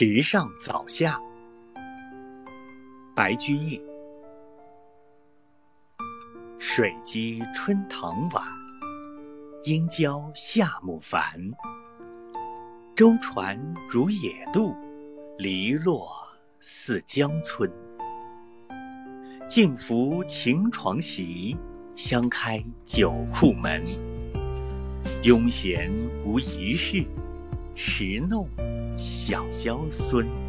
池上早夏，白居易。水击春塘晚，莺教夏木繁。舟船如野渡，篱落似江村。静拂晴床席，香开酒库门。庸闲无一事，时弄小娇孙。